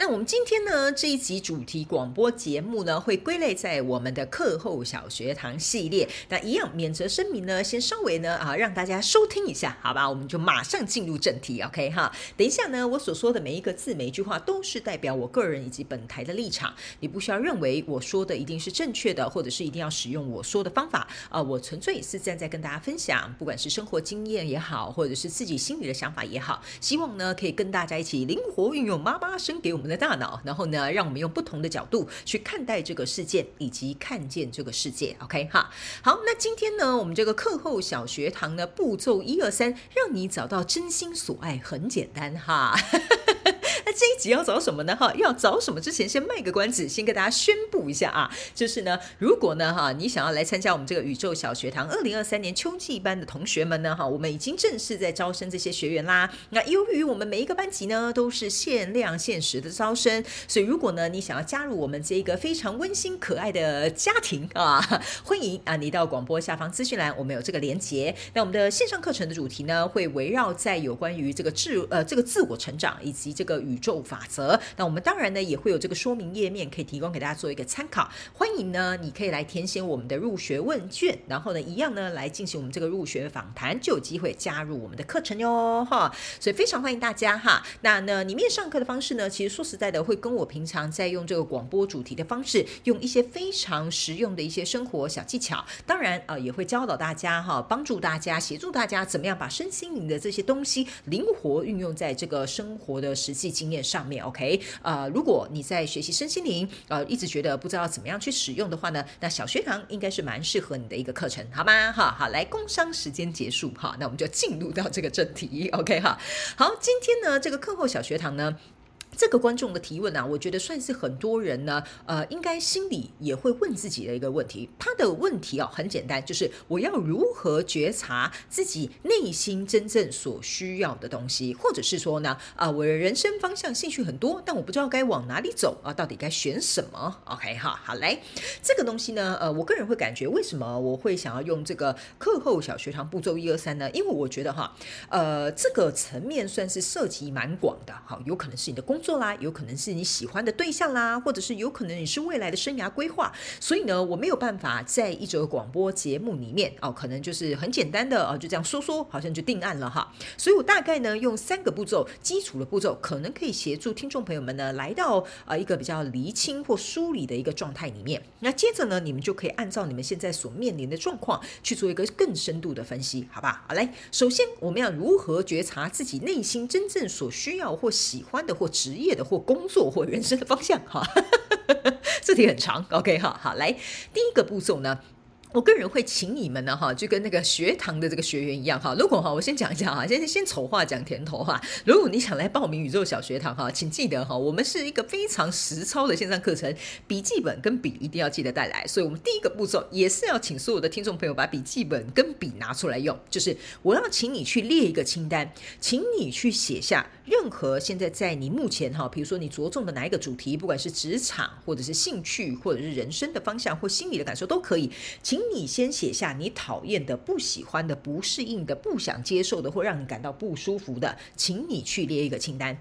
那我们今天呢，这一集主题广播节目呢，会归类在我们的课后小学堂系列。那一样免责声明呢，先稍微呢啊，让大家收听一下，好吧？我们就马上进入正题，OK 哈。等一下呢，我所说的每一个字、每一句话，都是代表我个人以及本台的立场。你不需要认为我说的一定是正确的，或者是一定要使用我说的方法啊。我纯粹是站在跟大家分享，不管是生活经验也好，或者是自己心里的想法也好，希望呢可以跟大家一起灵活运用妈妈生给我们的大脑，然后呢，让我们用不同的角度去看待这个事件，以及看见这个世界。OK 哈，好，那今天呢，我们这个课后小学堂呢，步骤一二三，让你找到真心所爱，很简单哈。那这一集要找什么呢？哈，要找什么之前，先卖个关子，先跟大家宣布一下啊，就是呢，如果呢，哈，你想要来参加我们这个宇宙小学堂二零二三年秋季班的同学们呢，哈，我们已经正式在招生这些学员啦。那由于我们每一个班级呢都是限量限时的招生，所以如果呢你想要加入我们这一个非常温馨可爱的家庭啊，欢迎啊你到广播下方资讯栏，我们有这个连接。那我们的线上课程的主题呢，会围绕在有关于这个自呃这个自我成长以及这个宇。宇宙法则，那我们当然呢也会有这个说明页面可以提供给大家做一个参考。欢迎呢，你可以来填写我们的入学问卷，然后呢一样呢来进行我们这个入学访谈，就有机会加入我们的课程哟哈。所以非常欢迎大家哈。那呢里面上课的方式呢，其实说实在的，会跟我平常在用这个广播主题的方式，用一些非常实用的一些生活小技巧，当然啊、呃、也会教导大家哈，帮助大家协助大家怎么样把身心灵的这些东西灵活运用在这个生活的实际经验上面，OK，呃，如果你在学习身心灵，呃，一直觉得不知道怎么样去使用的话呢，那小学堂应该是蛮适合你的一个课程，好吗？哈，好，来，工商时间结束，哈，那我们就进入到这个正题，OK，哈，好，今天呢，这个课后小学堂呢。这个观众的提问呢、啊，我觉得算是很多人呢，呃，应该心里也会问自己的一个问题。他的问题啊，很简单，就是我要如何觉察自己内心真正所需要的东西，或者是说呢，啊、我的人生方向兴趣很多，但我不知道该往哪里走啊，到底该选什么？OK 哈，好来，这个东西呢，呃，我个人会感觉，为什么我会想要用这个课后小学堂步骤一二三呢？因为我觉得哈，呃，这个层面算是涉及蛮广的，好，有可能是你的工作。做啦，有可能是你喜欢的对象啦，或者是有可能你是未来的生涯规划。所以呢，我没有办法在一则广播节目里面哦，可能就是很简单的哦，就这样说说，好像就定案了哈。所以我大概呢用三个步骤，基础的步骤，可能可以协助听众朋友们呢来到啊一个比较厘清或梳理的一个状态里面。那接着呢，你们就可以按照你们现在所面临的状况去做一个更深度的分析，好吧？好来，首先我们要如何觉察自己内心真正所需要或喜欢的或职业的或工作或人生的方向哈，这题很长，OK 哈，好来，第一个步骤呢。我个人会请你们呢，哈，就跟那个学堂的这个学员一样，哈。如果哈，我先讲一下哈，先先丑话讲甜头哈。如果你想来报名宇宙小学堂哈，请记得哈，我们是一个非常实操的线上课程，笔记本跟笔一定要记得带来。所以，我们第一个步骤也是要请所有的听众朋友把笔记本跟笔拿出来用，就是我要请你去列一个清单，请你去写下任何现在在你目前哈，比如说你着重的哪一个主题，不管是职场或者是兴趣，或者是人生的方向或心理的感受都可以，请。你先写下你讨厌的、不喜欢的、不适应的、不想接受的，或让你感到不舒服的，请你去列一个清单。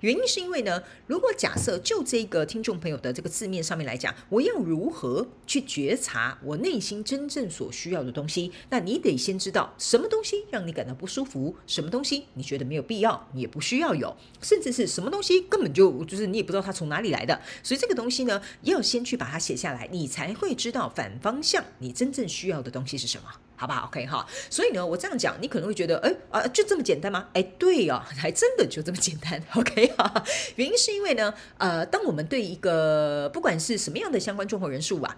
原因是因为呢，如果假设就这个听众朋友的这个字面上面来讲，我要如何去觉察我内心真正所需要的东西？那你得先知道什么东西让你感到不舒服，什么东西你觉得没有必要，你也不需要有，甚至是什么东西根本就就是你也不知道它从哪里来的。所以这个东西呢，要先去把它写下来，你才会知道反方向你真正需要的东西是什么，好不好？OK 哈，所以呢，我这样讲，你可能会觉得，哎啊，就这么简单吗？哎，对哦，还真的就这么简单。OK 哈，原因是因为呢，呃，当我们对一个不管是什么样的相关综合人数啊。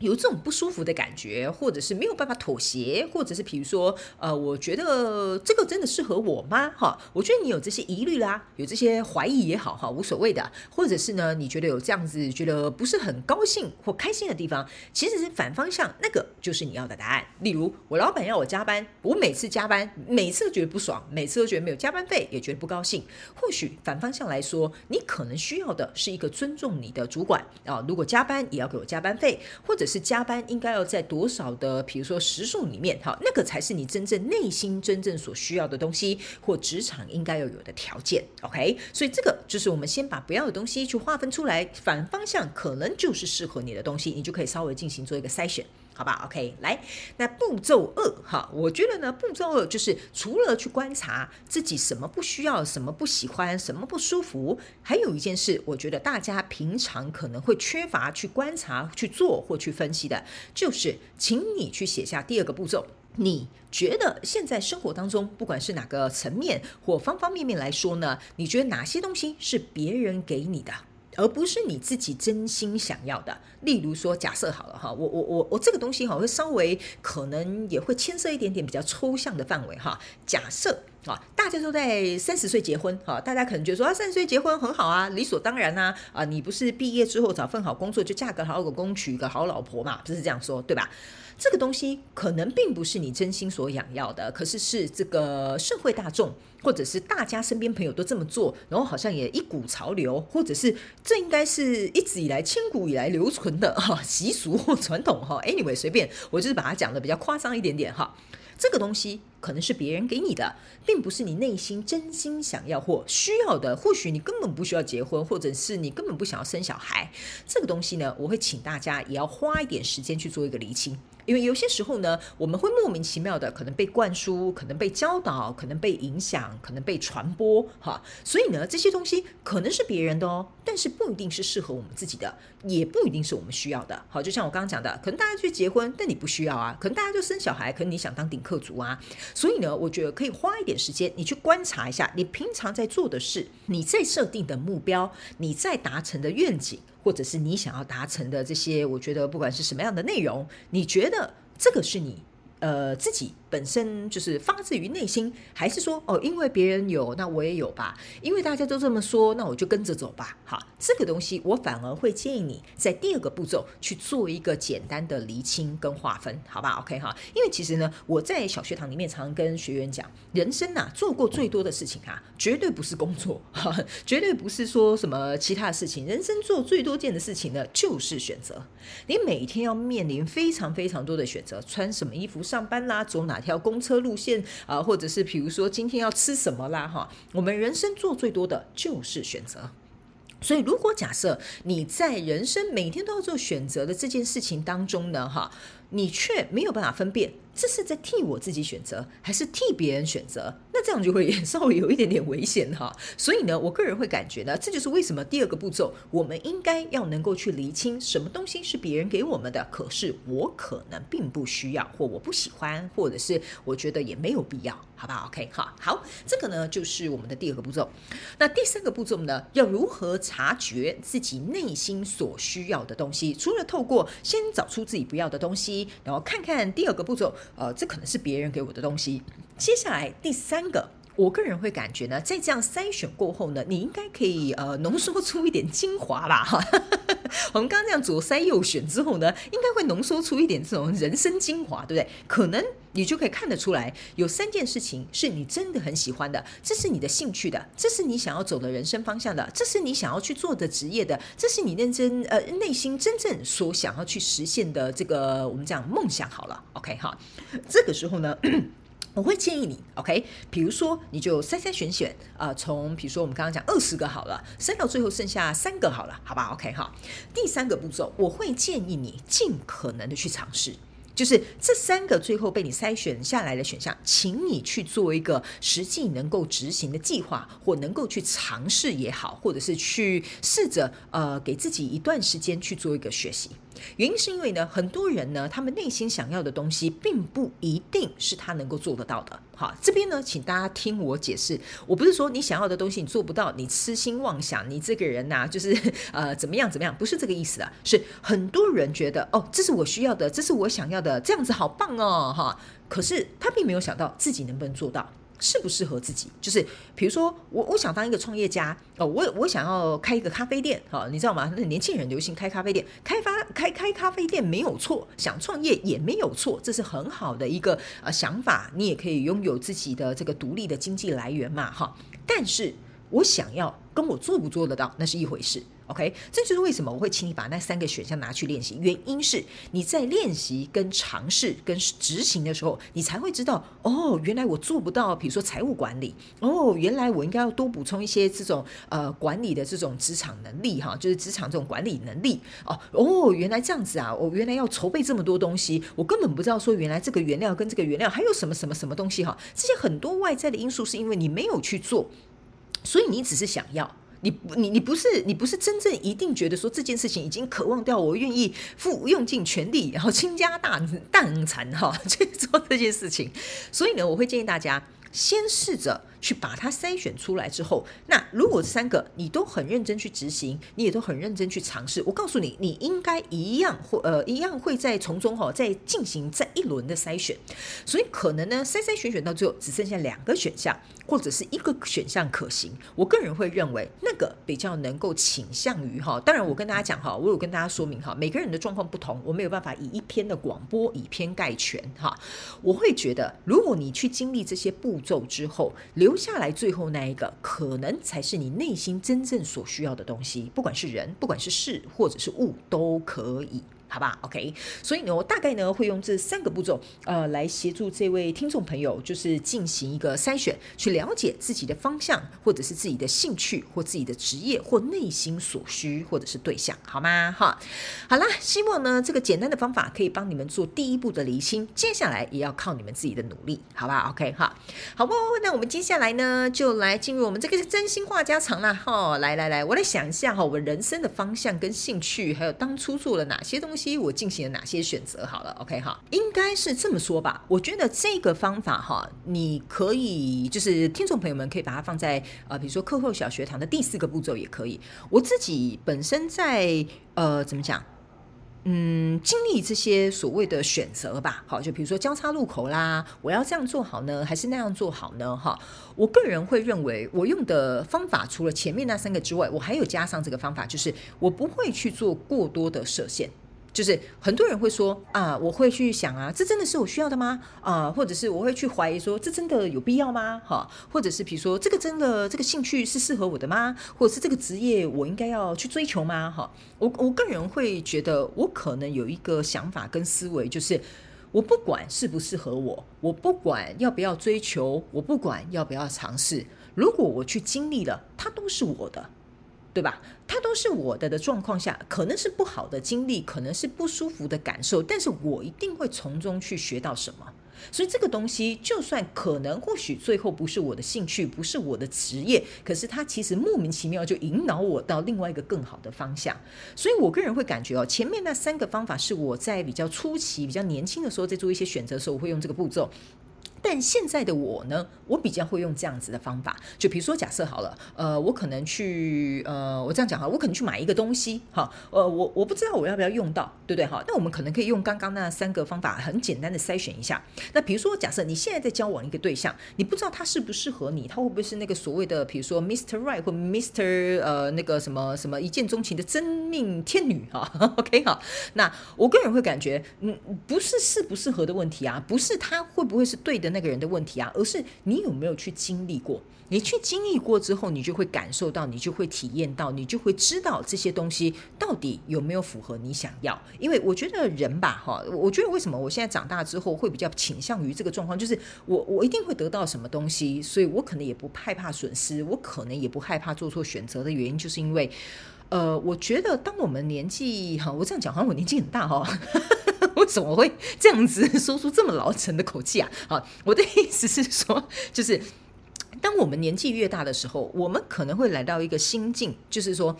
有这种不舒服的感觉，或者是没有办法妥协，或者是比如说，呃，我觉得这个真的适合我吗？哈，我觉得你有这些疑虑啦，有这些怀疑也好，哈，无所谓的。或者是呢，你觉得有这样子觉得不是很高兴或开心的地方，其实是反方向，那个就是你要的答案。例如，我老板要我加班，我每次加班，每次都觉得不爽，每次都觉得没有加班费，也觉得不高兴。或许反方向来说，你可能需要的是一个尊重你的主管啊，如果加班也要给我加班费，或者是。加班应该要在多少的，比如说时数里面，哈，那个才是你真正内心真正所需要的东西，或职场应该要有的条件。OK，所以这个就是我们先把不要的东西去划分出来，反方向可能就是适合你的东西，你就可以稍微进行做一个筛选。好吧，OK，来，那步骤二哈，我觉得呢，步骤二就是除了去观察自己什么不需要、什么不喜欢、什么不舒服，还有一件事，我觉得大家平常可能会缺乏去观察、去做或去分析的，就是请你去写下第二个步骤。你觉得现在生活当中，不管是哪个层面或方方面面来说呢，你觉得哪些东西是别人给你的？而不是你自己真心想要的。例如说，假设好了哈，我我我我这个东西哈，会稍微可能也会牵涉一点点比较抽象的范围哈。假设啊，大家都在三十岁结婚哈，大家可能觉得说啊，三十岁结婚很好啊，理所当然呐啊，你不是毕业之后找份好工作就嫁个好老公娶个好老婆嘛，不是这样说对吧？这个东西可能并不是你真心所想要的，可是是这个社会大众或者是大家身边朋友都这么做，然后好像也一股潮流，或者是这应该是一直以来千古以来留存的 哈习俗或传统哈。Anyway，随便，我就是把它讲的比较夸张一点点哈。这个东西可能是别人给你的，并不是你内心真心想要或需要的。或许你根本不需要结婚，或者是你根本不想要生小孩。这个东西呢，我会请大家也要花一点时间去做一个厘清。因为有些时候呢，我们会莫名其妙的可能被灌输，可能被教导，可能被影响，可能被传播，哈。所以呢，这些东西可能是别人的哦，但是不一定是适合我们自己的，也不一定是我们需要的。好，就像我刚刚讲的，可能大家去结婚，但你不需要啊；可能大家就生小孩，可能你想当顶客族啊。所以呢，我觉得可以花一点时间，你去观察一下，你平常在做的事，你在设定的目标，你在达成的愿景。或者是你想要达成的这些，我觉得不管是什么样的内容，你觉得这个是你呃自己。本身就是发自于内心，还是说哦，因为别人有，那我也有吧？因为大家都这么说，那我就跟着走吧。好，这个东西我反而会建议你在第二个步骤去做一个简单的厘清跟划分，好吧？OK 哈，因为其实呢，我在小学堂里面常常跟学员讲，人生呐，做过最多的事情啊，绝对不是工作，哈，绝对不是说什么其他的事情。人生做最多件的事情呢，就是选择。你每天要面临非常非常多的选择，穿什么衣服上班啦，走哪条公车路线啊，或者是比如说今天要吃什么啦，哈，我们人生做最多的就是选择。所以，如果假设你在人生每天都要做选择的这件事情当中呢，哈，你却没有办法分辨。这是在替我自己选择，还是替别人选择？这样就会稍微有一点点危险哈。所以呢，我个人会感觉呢，这就是为什么第二个步骤，我们应该要能够去厘清什么东西是别人给我们的，可是我可能并不需要，或我不喜欢，或者是我觉得也没有必要，好不好？OK，好，好，这个呢就是我们的第二个步骤。那第三个步骤呢，要如何察觉自己内心所需要的东西？除了透过先找出自己不要的东西，然后看看第二个步骤。呃，这可能是别人给我的东西。接下来第三个，我个人会感觉呢，在这样筛选过后呢，你应该可以呃浓缩出一点精华吧，哈。我们刚刚这样左筛右选之后呢，应该会浓缩出一点这种人生精华，对不对？可能你就可以看得出来，有三件事情是你真的很喜欢的，这是你的兴趣的，这是你想要走的人生方向的，这是你想要去做的职业的，这是你认真呃内心真正所想要去实现的这个我们讲梦想。好了，OK 哈，这个时候呢。我会建议你，OK，比如说你就筛筛选选啊、呃，从比如说我们刚刚讲二十个好了，筛到最后剩下三个好了，好吧？OK 哈。第三个步骤，我会建议你尽可能的去尝试，就是这三个最后被你筛选下来的选项，请你去做一个实际能够执行的计划，或能够去尝试也好，或者是去试着呃给自己一段时间去做一个学习。原因是因为呢，很多人呢，他们内心想要的东西，并不一定是他能够做得到的。好，这边呢，请大家听我解释，我不是说你想要的东西你做不到，你痴心妄想，你这个人呐、就是呃怎么样怎么样，不是这个意思啊，是很多人觉得哦，这是我需要的，这是我想要的，这样子好棒哦，哈，可是他并没有想到自己能不能做到。适不适合自己？就是比如说，我我想当一个创业家哦，我我想要开一个咖啡店，好，你知道吗？那年轻人流行开咖啡店，开发开开咖啡店没有错，想创业也没有错，这是很好的一个呃想法，你也可以拥有自己的这个独立的经济来源嘛，哈。但是我想要跟我做不做得到，那是一回事。OK，这就是为什么我会请你把那三个选项拿去练习。原因是你在练习、跟尝试、跟执行的时候，你才会知道哦，原来我做不到。比如说财务管理，哦，原来我应该要多补充一些这种呃管理的这种职场能力哈，就是职场这种管理能力哦哦，原来这样子啊，我原来要筹备这么多东西，我根本不知道说原来这个原料跟这个原料还有什么什么什么东西哈。这些很多外在的因素是因为你没有去做，所以你只是想要。你你你不是你不是真正一定觉得说这件事情已经渴望掉，我愿意付用尽全力，然后倾家荡荡产哈 去做这件事情，所以呢，我会建议大家先试着。去把它筛选出来之后，那如果这三个你都很认真去执行，你也都很认真去尝试，我告诉你，你应该一样会呃一样会在从中哈、哦、再进行再一轮的筛选，所以可能呢筛筛选选到最后只剩下两个选项或者是一个选项可行。我个人会认为那个比较能够倾向于哈，当然我跟大家讲哈，我有跟大家说明哈，每个人的状况不同，我没有办法以一篇的广播以偏概全哈。我会觉得，如果你去经历这些步骤之后，留留下来最后那一个，可能才是你内心真正所需要的东西，不管是人，不管是事，或者是物，都可以。好吧，OK，所以呢，我大概呢会用这三个步骤，呃，来协助这位听众朋友，就是进行一个筛选，去了解自己的方向，或者是自己的兴趣，或自己的职业，或内心所需，或者是对象，好吗？哈，好啦，希望呢这个简单的方法可以帮你们做第一步的厘清，接下来也要靠你们自己的努力，好吧？OK，哈，好不？那我们接下来呢就来进入我们这个真心话家常啦，哈，来来来，我来想一下哈，我们人生的方向跟兴趣，还有当初做了哪些东西。我进行了哪些选择？好了，OK 哈，应该是这么说吧。我觉得这个方法哈，你可以就是听众朋友们可以把它放在呃，比如说课后小学堂的第四个步骤也可以。我自己本身在呃，怎么讲？嗯，经历这些所谓的选择吧。好，就比如说交叉路口啦，我要这样做好呢，还是那样做好呢？哈，我个人会认为，我用的方法除了前面那三个之外，我还有加上这个方法，就是我不会去做过多的设限。就是很多人会说啊，我会去想啊，这真的是我需要的吗？啊，或者是我会去怀疑说，这真的有必要吗？哈，或者是比如说，这个真的这个兴趣是适合我的吗？或者是这个职业我应该要去追求吗？哈，我我个人会觉得，我可能有一个想法跟思维，就是我不管适不适合我，我不管要不要追求，我不管要不要尝试，如果我去经历了，它都是我的。对吧？它都是我的的状况下，可能是不好的经历，可能是不舒服的感受，但是我一定会从中去学到什么。所以这个东西，就算可能或许最后不是我的兴趣，不是我的职业，可是它其实莫名其妙就引导我到另外一个更好的方向。所以我个人会感觉哦，前面那三个方法是我在比较初期、比较年轻的时候，在做一些选择的时候，我会用这个步骤。但现在的我呢，我比较会用这样子的方法，就比如说假设好了，呃，我可能去，呃，我这样讲哈，我可能去买一个东西，哈，呃，我我不知道我要不要用到，对不对？哈，那我们可能可以用刚刚那三个方法，很简单的筛选一下。那比如说假设你现在在交往一个对象，你不知道他适不适合你，他会不会是那个所谓的，比如说 Mr. Right 或 Mr. 呃那个什么什么一见钟情的真命天女哈，OK 哈，那我个人会感觉，嗯，不是适不适合的问题啊，不是他会不会是对的。那个人的问题啊，而是你有没有去经历过？你去经历过之后，你就会感受到，你就会体验到，你就会知道这些东西到底有没有符合你想要。因为我觉得人吧，哈，我觉得为什么我现在长大之后会比较倾向于这个状况，就是我我一定会得到什么东西，所以我可能也不害怕损失，我可能也不害怕做错选择的原因，就是因为，呃，我觉得当我们年纪哈，我这样讲好像我年纪很大哈。我怎么会这样子 说出这么老成的口气啊？啊，我的意思是说，就是当我们年纪越大的时候，我们可能会来到一个心境，就是说，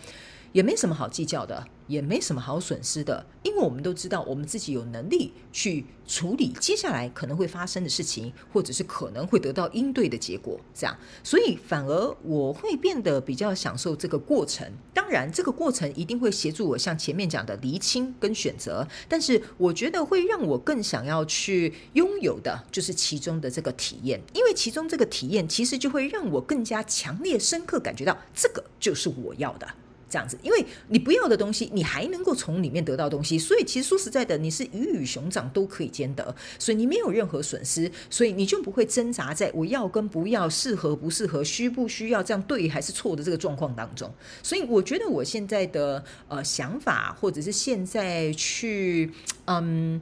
也没什么好计较的。也没什么好损失的，因为我们都知道我们自己有能力去处理接下来可能会发生的事情，或者是可能会得到应对的结果。这样，所以反而我会变得比较享受这个过程。当然，这个过程一定会协助我像前面讲的厘清跟选择，但是我觉得会让我更想要去拥有的就是其中的这个体验，因为其中这个体验其实就会让我更加强烈、深刻感觉到这个就是我要的。这样子，因为你不要的东西，你还能够从里面得到东西，所以其实说实在的，你是鱼与熊掌都可以兼得，所以你没有任何损失，所以你就不会挣扎在我要跟不要、适合不适合、需不需要这样对还是错的这个状况当中。所以我觉得我现在的呃想法，或者是现在去嗯。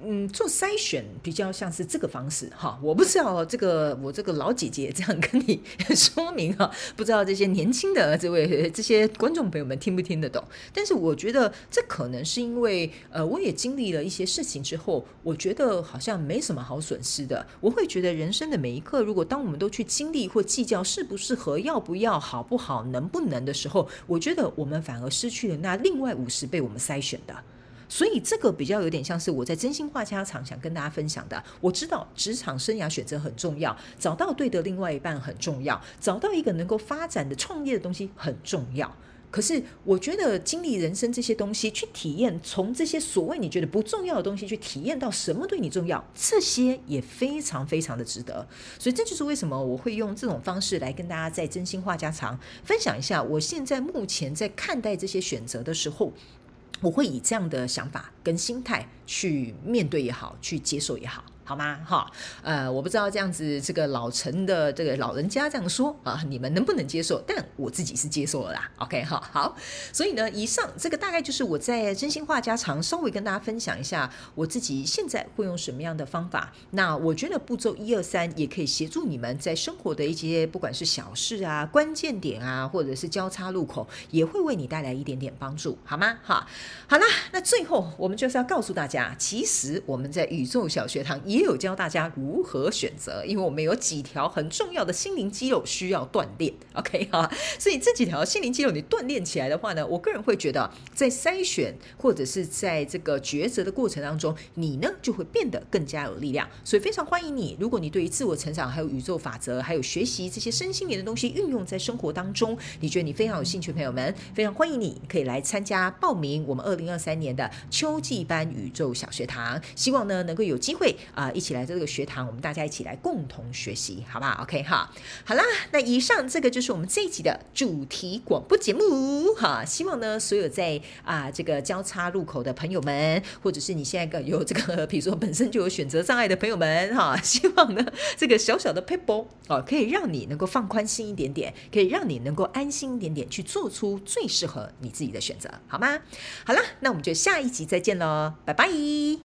嗯，做筛选比较像是这个方式哈，我不知道这个我这个老姐姐这样跟你说明哈，不知道这些年轻的这位这些观众朋友们听不听得懂？但是我觉得这可能是因为呃，我也经历了一些事情之后，我觉得好像没什么好损失的。我会觉得人生的每一刻，如果当我们都去经历或计较适不适合、要不要、好不好、能不能的时候，我觉得我们反而失去了那另外五十被我们筛选的。所以这个比较有点像是我在真心话家常想跟大家分享的。我知道职场生涯选择很重要，找到对的另外一半很重要，找到一个能够发展的创业的东西很重要。可是我觉得经历人生这些东西，去体验从这些所谓你觉得不重要的东西去体验到什么对你重要，这些也非常非常的值得。所以这就是为什么我会用这种方式来跟大家在真心话家常分享一下，我现在目前在看待这些选择的时候。我会以这样的想法跟心态去面对也好，去接受也好。好吗？哈，呃，我不知道这样子，这个老陈的这个老人家这样说啊，你们能不能接受？但我自己是接受了啦。OK，好，好，所以呢，以上这个大概就是我在真心话家常稍微跟大家分享一下我自己现在会用什么样的方法。那我觉得步骤一二三也可以协助你们在生活的一些不管是小事啊、关键点啊，或者是交叉路口，也会为你带来一点点帮助，好吗？哈，好啦，那最后我们就是要告诉大家，其实我们在宇宙小学堂也有教大家如何选择，因为我们有几条很重要的心灵肌肉需要锻炼，OK 哈，所以这几条心灵肌肉你锻炼起来的话呢，我个人会觉得在筛选或者是在这个抉择的过程当中，你呢就会变得更加有力量。所以非常欢迎你，如果你对于自我成长、还有宇宙法则、还有学习这些身心灵的东西运用在生活当中，你觉得你非常有兴趣朋友们，非常欢迎你可以来参加报名我们二零二三年的秋季班宇宙小学堂，希望呢能够有机会啊、一起来。这个学堂，我们大家一起来共同学习，好不好？OK 哈，好啦，那以上这个就是我们这一集的主题广播节目哈。希望呢，所有在啊这个交叉路口的朋友们，或者是你现在有这个，比如说本身就有选择障碍的朋友们哈，希望呢这个小小的撇步哦，可以让你能够放宽心一点点，可以让你能够安心一点点，去做出最适合你自己的选择，好吗？好啦，那我们就下一集再见喽，拜拜。